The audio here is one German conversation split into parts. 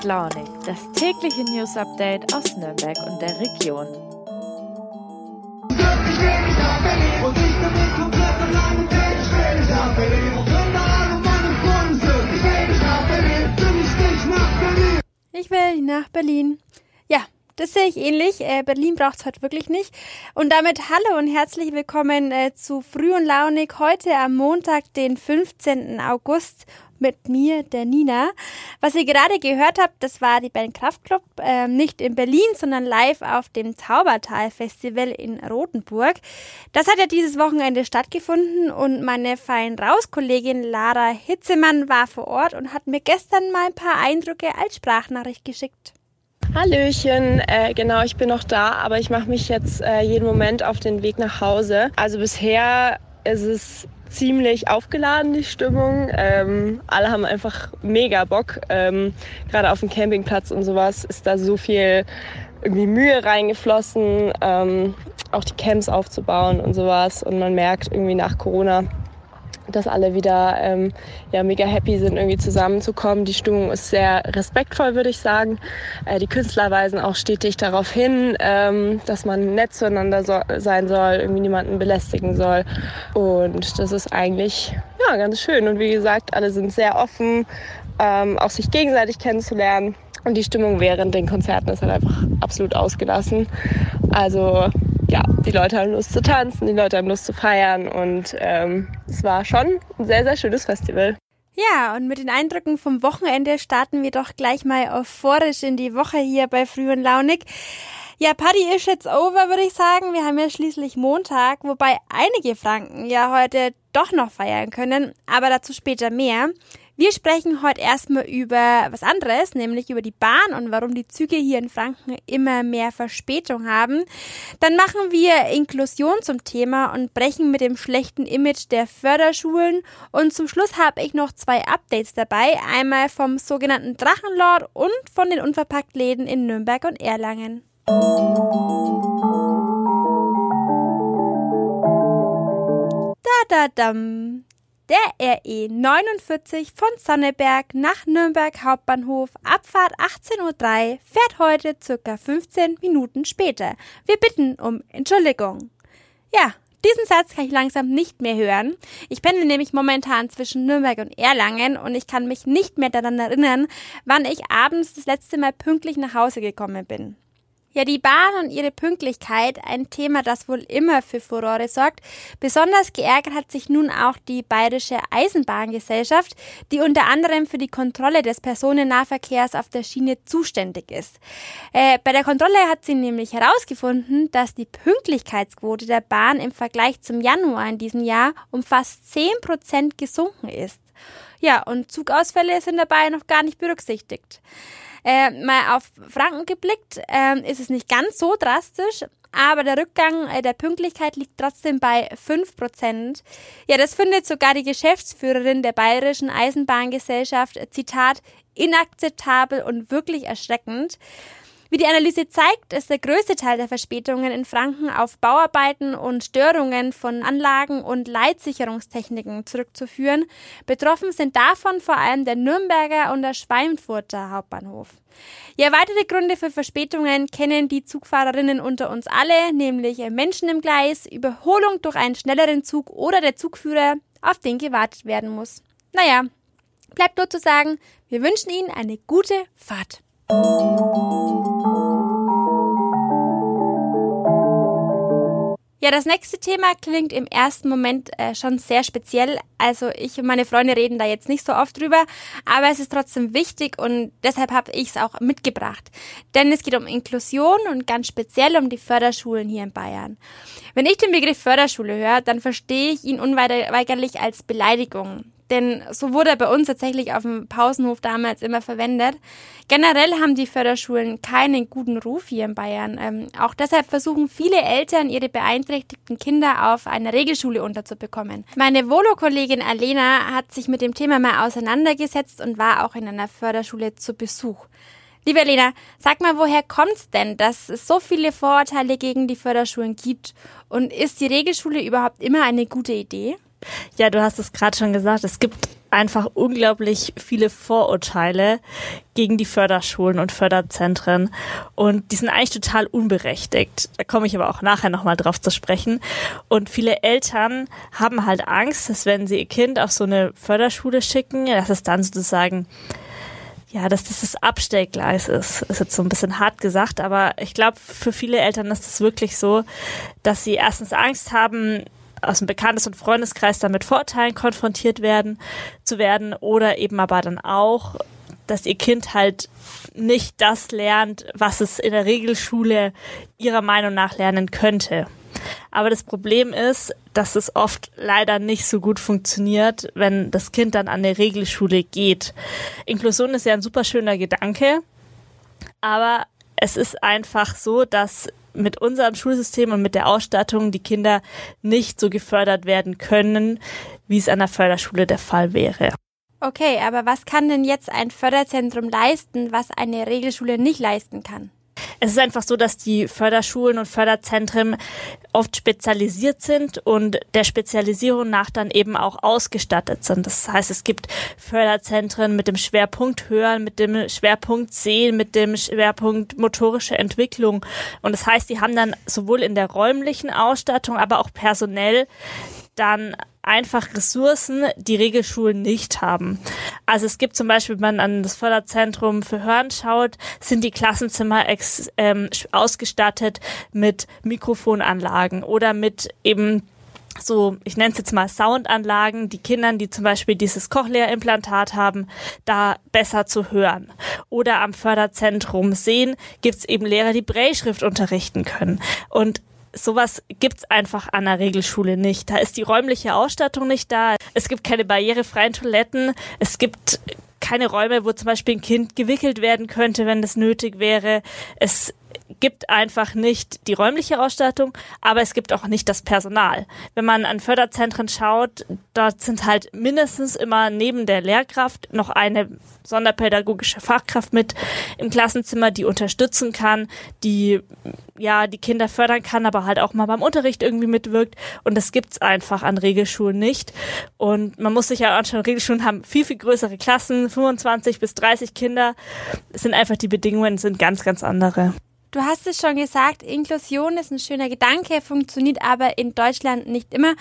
und Launig, das tägliche News Update aus Nürnberg und der Region. Ich will nach Berlin. Ja, das sehe ich ähnlich. Äh, Berlin braucht es heute wirklich nicht. Und damit hallo und herzlich willkommen äh, zu Früh und Launig heute am Montag, den 15. August mit mir, der Nina. Was ihr gerade gehört habt, das war die Band Kraftklub, äh, nicht in Berlin, sondern live auf dem Taubertal Festival in Rothenburg. Das hat ja dieses Wochenende stattgefunden und meine fein Raus-Kollegin Lara Hitzemann war vor Ort und hat mir gestern mal ein paar Eindrücke als Sprachnachricht geschickt. Hallöchen, äh, genau, ich bin noch da, aber ich mache mich jetzt äh, jeden Moment auf den Weg nach Hause. Also bisher ist es ziemlich aufgeladen, die Stimmung. Ähm, alle haben einfach mega Bock. Ähm, Gerade auf dem Campingplatz und sowas ist da so viel irgendwie Mühe reingeflossen, ähm, auch die Camps aufzubauen und sowas. Und man merkt irgendwie nach Corona, dass alle wieder ähm, ja, mega happy sind, irgendwie zusammenzukommen. Die Stimmung ist sehr respektvoll, würde ich sagen. Äh, die Künstler weisen auch stetig darauf hin, ähm, dass man nett zueinander so sein soll, irgendwie niemanden belästigen soll. Und das ist eigentlich ja, ganz schön. Und wie gesagt, alle sind sehr offen, ähm, auch sich gegenseitig kennenzulernen. Und die Stimmung während den Konzerten ist halt einfach absolut ausgelassen. Also ja, die Leute haben Lust zu tanzen, die Leute haben Lust zu feiern und ähm, es war schon ein sehr, sehr schönes Festival. Ja, und mit den Eindrücken vom Wochenende starten wir doch gleich mal euphorisch in die Woche hier bei Früh und Launig. Ja, Party ist jetzt over, würde ich sagen. Wir haben ja schließlich Montag, wobei einige Franken ja heute doch noch feiern können, aber dazu später mehr. Wir sprechen heute erstmal über was anderes, nämlich über die Bahn und warum die Züge hier in Franken immer mehr Verspätung haben. Dann machen wir Inklusion zum Thema und brechen mit dem schlechten Image der Förderschulen. Und zum Schluss habe ich noch zwei Updates dabei. Einmal vom sogenannten Drachenlord und von den Unverpacktläden in Nürnberg und Erlangen. Da da dam. Der RE 49 von Sonneberg nach Nürnberg Hauptbahnhof, Abfahrt 18.03 Uhr, fährt heute circa 15 Minuten später. Wir bitten um Entschuldigung. Ja, diesen Satz kann ich langsam nicht mehr hören. Ich pendel nämlich momentan zwischen Nürnberg und Erlangen und ich kann mich nicht mehr daran erinnern, wann ich abends das letzte Mal pünktlich nach Hause gekommen bin. Ja, die Bahn und ihre Pünktlichkeit, ein Thema, das wohl immer für Furore sorgt. Besonders geärgert hat sich nun auch die Bayerische Eisenbahngesellschaft, die unter anderem für die Kontrolle des Personennahverkehrs auf der Schiene zuständig ist. Äh, bei der Kontrolle hat sie nämlich herausgefunden, dass die Pünktlichkeitsquote der Bahn im Vergleich zum Januar in diesem Jahr um fast 10 Prozent gesunken ist. Ja, und Zugausfälle sind dabei noch gar nicht berücksichtigt. Äh, mal auf Franken geblickt, äh, ist es nicht ganz so drastisch, aber der Rückgang äh, der Pünktlichkeit liegt trotzdem bei 5%. Ja, das findet sogar die Geschäftsführerin der Bayerischen Eisenbahngesellschaft, Zitat, inakzeptabel und wirklich erschreckend. Wie die Analyse zeigt, ist der größte Teil der Verspätungen in Franken auf Bauarbeiten und Störungen von Anlagen und Leitsicherungstechniken zurückzuführen. Betroffen sind davon vor allem der Nürnberger und der Schweinfurter Hauptbahnhof. Ja, weitere Gründe für Verspätungen kennen die Zugfahrerinnen unter uns alle, nämlich Menschen im Gleis, Überholung durch einen schnelleren Zug oder der Zugführer, auf den gewartet werden muss. Naja, bleibt nur zu sagen, wir wünschen Ihnen eine gute Fahrt. Ja, das nächste Thema klingt im ersten Moment äh, schon sehr speziell. Also ich und meine Freunde reden da jetzt nicht so oft drüber, aber es ist trotzdem wichtig und deshalb habe ich es auch mitgebracht. Denn es geht um Inklusion und ganz speziell um die Förderschulen hier in Bayern. Wenn ich den Begriff Förderschule höre, dann verstehe ich ihn unweigerlich als Beleidigung denn so wurde er bei uns tatsächlich auf dem Pausenhof damals immer verwendet. Generell haben die Förderschulen keinen guten Ruf hier in Bayern. Ähm, auch deshalb versuchen viele Eltern, ihre beeinträchtigten Kinder auf einer Regelschule unterzubekommen. Meine Volo-Kollegin Alena hat sich mit dem Thema mal auseinandergesetzt und war auch in einer Förderschule zu Besuch. Liebe Lena, sag mal, woher kommt's denn, dass es so viele Vorurteile gegen die Förderschulen gibt? Und ist die Regelschule überhaupt immer eine gute Idee? Ja, du hast es gerade schon gesagt. Es gibt einfach unglaublich viele Vorurteile gegen die Förderschulen und Förderzentren und die sind eigentlich total unberechtigt. Da komme ich aber auch nachher nochmal drauf zu sprechen. Und viele Eltern haben halt Angst, dass wenn sie ihr Kind auf so eine Förderschule schicken, dass es dann sozusagen ja, dass das das Abstellgleis ist, ist jetzt so ein bisschen hart gesagt, aber ich glaube, für viele Eltern ist es wirklich so, dass sie erstens Angst haben, aus dem Bekanntes- und Freundeskreis damit Vorurteilen konfrontiert werden, zu werden oder eben aber dann auch, dass ihr Kind halt nicht das lernt, was es in der Regelschule ihrer Meinung nach lernen könnte. Aber das Problem ist, dass es oft leider nicht so gut funktioniert, wenn das Kind dann an der Regelschule geht. Inklusion ist ja ein super schöner Gedanke, aber es ist einfach so, dass mit unserem Schulsystem und mit der Ausstattung die Kinder nicht so gefördert werden können, wie es an der Förderschule der Fall wäre. Okay, aber was kann denn jetzt ein Förderzentrum leisten, was eine Regelschule nicht leisten kann? Es ist einfach so, dass die Förderschulen und Förderzentren oft spezialisiert sind und der Spezialisierung nach dann eben auch ausgestattet sind. Das heißt, es gibt Förderzentren mit dem Schwerpunkt Hören, mit dem Schwerpunkt Sehen, mit dem Schwerpunkt motorische Entwicklung. Und das heißt, die haben dann sowohl in der räumlichen Ausstattung, aber auch personell dann einfach Ressourcen, die Regelschulen nicht haben. Also es gibt zum Beispiel, wenn man an das Förderzentrum für Hören schaut, sind die Klassenzimmer ex, ähm, ausgestattet mit Mikrofonanlagen oder mit eben so, ich nenne es jetzt mal Soundanlagen, die Kindern, die zum Beispiel dieses Cochlea-Implantat haben, da besser zu hören. Oder am Förderzentrum sehen, gibt es eben Lehrer, die Brailleschrift unterrichten können. Und sowas gibt's einfach an der Regelschule nicht. Da ist die räumliche Ausstattung nicht da. Es gibt keine barrierefreien Toiletten. Es gibt keine Räume, wo zum Beispiel ein Kind gewickelt werden könnte, wenn das nötig wäre. Es gibt einfach nicht die räumliche Ausstattung, aber es gibt auch nicht das Personal. Wenn man an Förderzentren schaut, dort sind halt mindestens immer neben der Lehrkraft noch eine sonderpädagogische Fachkraft mit im Klassenzimmer, die unterstützen kann, die ja die Kinder fördern kann, aber halt auch mal beim Unterricht irgendwie mitwirkt. Und das gibt's einfach an Regelschulen nicht. Und man muss sich ja anschauen, Regelschulen haben viel, viel größere Klassen, 25 bis 30 Kinder. Es sind einfach die Bedingungen sind ganz, ganz andere. Du hast es schon gesagt, Inklusion ist ein schöner Gedanke, funktioniert aber in Deutschland nicht immer.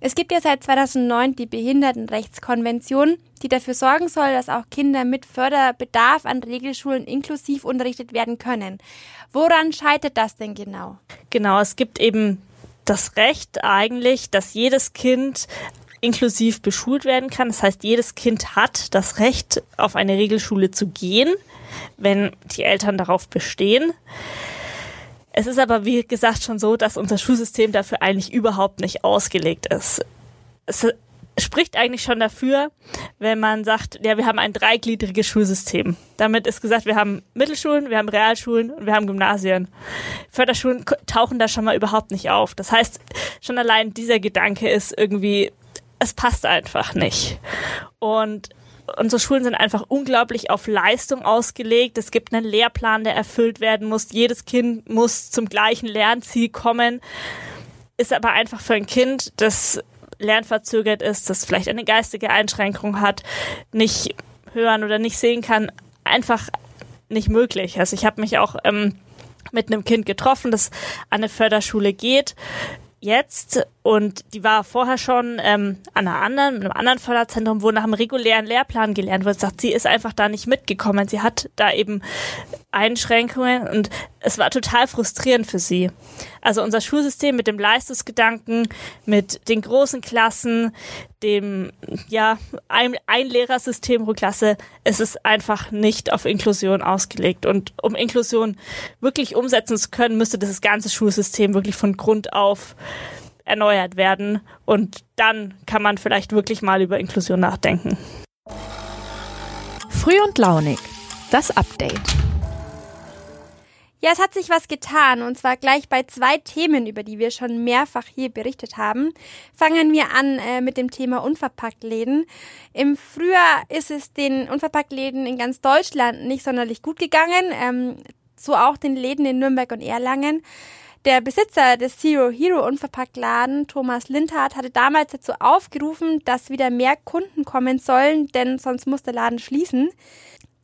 Es gibt ja seit 2009 die Behindertenrechtskonvention, die dafür sorgen soll, dass auch Kinder mit Förderbedarf an Regelschulen inklusiv unterrichtet werden können. Woran scheitert das denn genau? Genau, es gibt eben das Recht eigentlich, dass jedes Kind inklusiv beschult werden kann. Das heißt, jedes Kind hat das Recht, auf eine Regelschule zu gehen wenn die Eltern darauf bestehen. Es ist aber, wie gesagt, schon so, dass unser Schulsystem dafür eigentlich überhaupt nicht ausgelegt ist. Es spricht eigentlich schon dafür, wenn man sagt, ja, wir haben ein dreigliedriges Schulsystem. Damit ist gesagt, wir haben Mittelschulen, wir haben Realschulen und wir haben Gymnasien. Förderschulen tauchen da schon mal überhaupt nicht auf. Das heißt, schon allein dieser Gedanke ist irgendwie, es passt einfach nicht. Und unsere Schulen sind einfach unglaublich auf Leistung ausgelegt. Es gibt einen Lehrplan, der erfüllt werden muss. Jedes Kind muss zum gleichen Lernziel kommen. Ist aber einfach für ein Kind, das lernverzögert ist, das vielleicht eine geistige Einschränkung hat, nicht hören oder nicht sehen kann, einfach nicht möglich. Also ich habe mich auch ähm, mit einem Kind getroffen, das an eine Förderschule geht jetzt und die war vorher schon ähm, an einer anderen, einem anderen Förderzentrum, wo nach einem regulären Lehrplan gelernt wird, sagt, sie ist einfach da nicht mitgekommen. Sie hat da eben Einschränkungen und es war total frustrierend für sie. Also unser Schulsystem mit dem Leistungsgedanken, mit den großen Klassen, dem ja ein, ein Lehrersystem pro Klasse, es ist einfach nicht auf Inklusion ausgelegt. Und um Inklusion wirklich umsetzen zu können, müsste das ganze Schulsystem wirklich von Grund auf erneuert werden. Und dann kann man vielleicht wirklich mal über Inklusion nachdenken. Früh und launig. Das Update. Ja, es hat sich was getan und zwar gleich bei zwei Themen, über die wir schon mehrfach hier berichtet haben. Fangen wir an äh, mit dem Thema Unverpacktläden. Im Frühjahr ist es den Unverpacktläden in ganz Deutschland nicht sonderlich gut gegangen, ähm, so auch den Läden in Nürnberg und Erlangen. Der Besitzer des Zero Hero Unverpacktladen, Thomas Lindhardt, hatte damals dazu aufgerufen, dass wieder mehr Kunden kommen sollen, denn sonst muss der Laden schließen.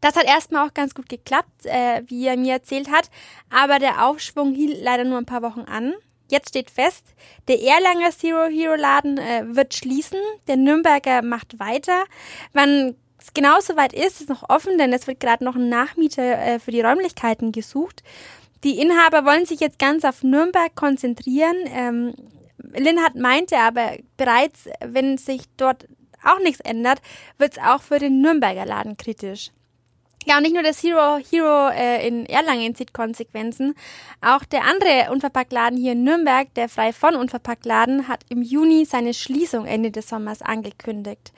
Das hat erstmal auch ganz gut geklappt, äh, wie er mir erzählt hat, aber der Aufschwung hielt leider nur ein paar Wochen an. Jetzt steht fest, der Erlanger Zero Hero Laden äh, wird schließen, der Nürnberger macht weiter. Wann es genauso weit ist, ist noch offen, denn es wird gerade noch ein Nachmieter äh, für die Räumlichkeiten gesucht. Die Inhaber wollen sich jetzt ganz auf Nürnberg konzentrieren. Ähm, Linhardt meinte aber bereits, wenn sich dort auch nichts ändert, wird es auch für den Nürnberger Laden kritisch. Ja, und nicht nur das Hero, Hero äh, in Erlangen zieht Konsequenzen. Auch der andere Unverpacktladen hier in Nürnberg, der Frei von Unverpacktladen, hat im Juni seine Schließung Ende des Sommers angekündigt.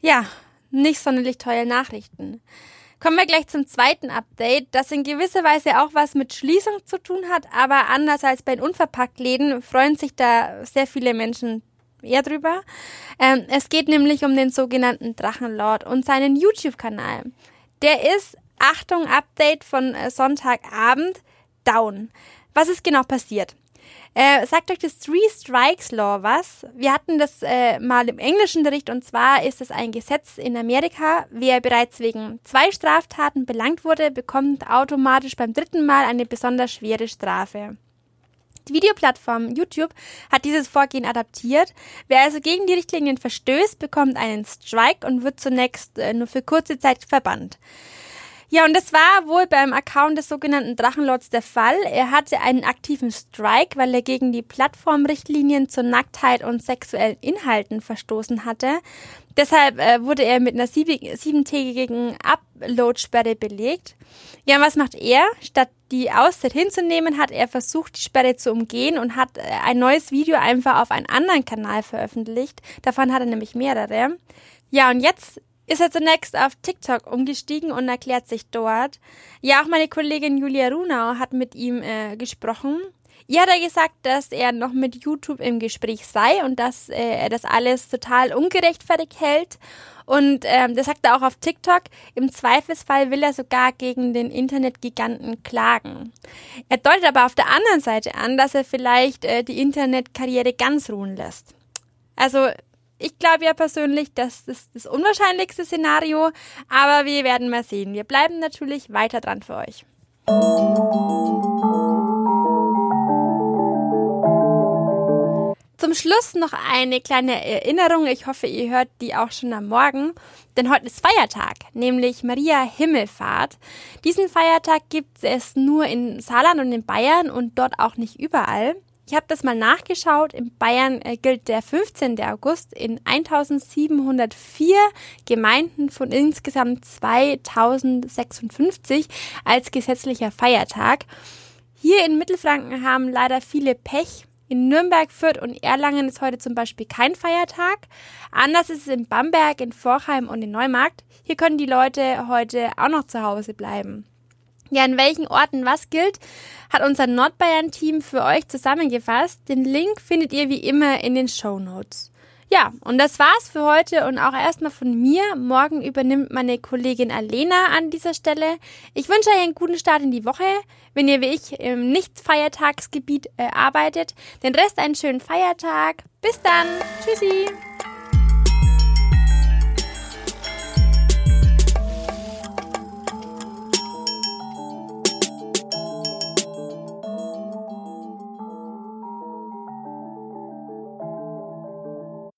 Ja, nicht sonderlich tolle Nachrichten. Kommen wir gleich zum zweiten Update, das in gewisser Weise auch was mit Schließung zu tun hat, aber anders als bei den Unverpacktläden freuen sich da sehr viele Menschen eher drüber. Ähm, es geht nämlich um den sogenannten Drachenlord und seinen YouTube-Kanal. Der ist, Achtung, Update von äh, Sonntagabend, down. Was ist genau passiert? Äh, sagt euch das Three Strikes Law was? Wir hatten das äh, mal im englischen Bericht und zwar ist es ein Gesetz in Amerika. Wer bereits wegen zwei Straftaten belangt wurde, bekommt automatisch beim dritten Mal eine besonders schwere Strafe. Die Videoplattform YouTube hat dieses Vorgehen adaptiert. Wer also gegen die Richtlinien verstößt, bekommt einen Strike und wird zunächst äh, nur für kurze Zeit verbannt. Ja, und das war wohl beim Account des sogenannten Drachenlords der Fall. Er hatte einen aktiven Strike, weil er gegen die Plattformrichtlinien zur Nacktheit und sexuellen Inhalten verstoßen hatte. Deshalb äh, wurde er mit einer siebentägigen Upload-Sperre belegt. Ja, und was macht er? Statt die Auszeit hinzunehmen, hat er versucht, die Sperre zu umgehen und hat äh, ein neues Video einfach auf einen anderen Kanal veröffentlicht. Davon hat er nämlich mehrere. Ja, und jetzt ist er zunächst auf TikTok umgestiegen und erklärt sich dort. Ja, auch meine Kollegin Julia Runau hat mit ihm äh, gesprochen. Ihr hat er gesagt, dass er noch mit YouTube im Gespräch sei und dass äh, er das alles total ungerechtfertigt hält. Und ähm, das sagt er auch auf TikTok. Im Zweifelsfall will er sogar gegen den Internetgiganten klagen. Er deutet aber auf der anderen Seite an, dass er vielleicht äh, die Internetkarriere ganz ruhen lässt. Also ich glaube ja persönlich, das ist das unwahrscheinlichste Szenario, aber wir werden mal sehen. Wir bleiben natürlich weiter dran für euch. Zum Schluss noch eine kleine Erinnerung. Ich hoffe, ihr hört die auch schon am Morgen. Denn heute ist Feiertag, nämlich Maria Himmelfahrt. Diesen Feiertag gibt es nur in Saarland und in Bayern und dort auch nicht überall. Ich habe das mal nachgeschaut. In Bayern äh, gilt der 15. August in 1704 Gemeinden von insgesamt 2056 als gesetzlicher Feiertag. Hier in Mittelfranken haben leider viele Pech. In Nürnberg, Fürth und Erlangen ist heute zum Beispiel kein Feiertag. Anders ist es in Bamberg, in Vorheim und in Neumarkt. Hier können die Leute heute auch noch zu Hause bleiben. Ja, in welchen Orten was gilt, hat unser Nordbayern-Team für euch zusammengefasst. Den Link findet ihr wie immer in den Show Notes. Ja, und das war's für heute und auch erstmal von mir. Morgen übernimmt meine Kollegin Alena an dieser Stelle. Ich wünsche euch einen guten Start in die Woche. Wenn ihr wie ich im Nicht-Feiertagsgebiet äh, arbeitet, den Rest einen schönen Feiertag. Bis dann. Tschüssi.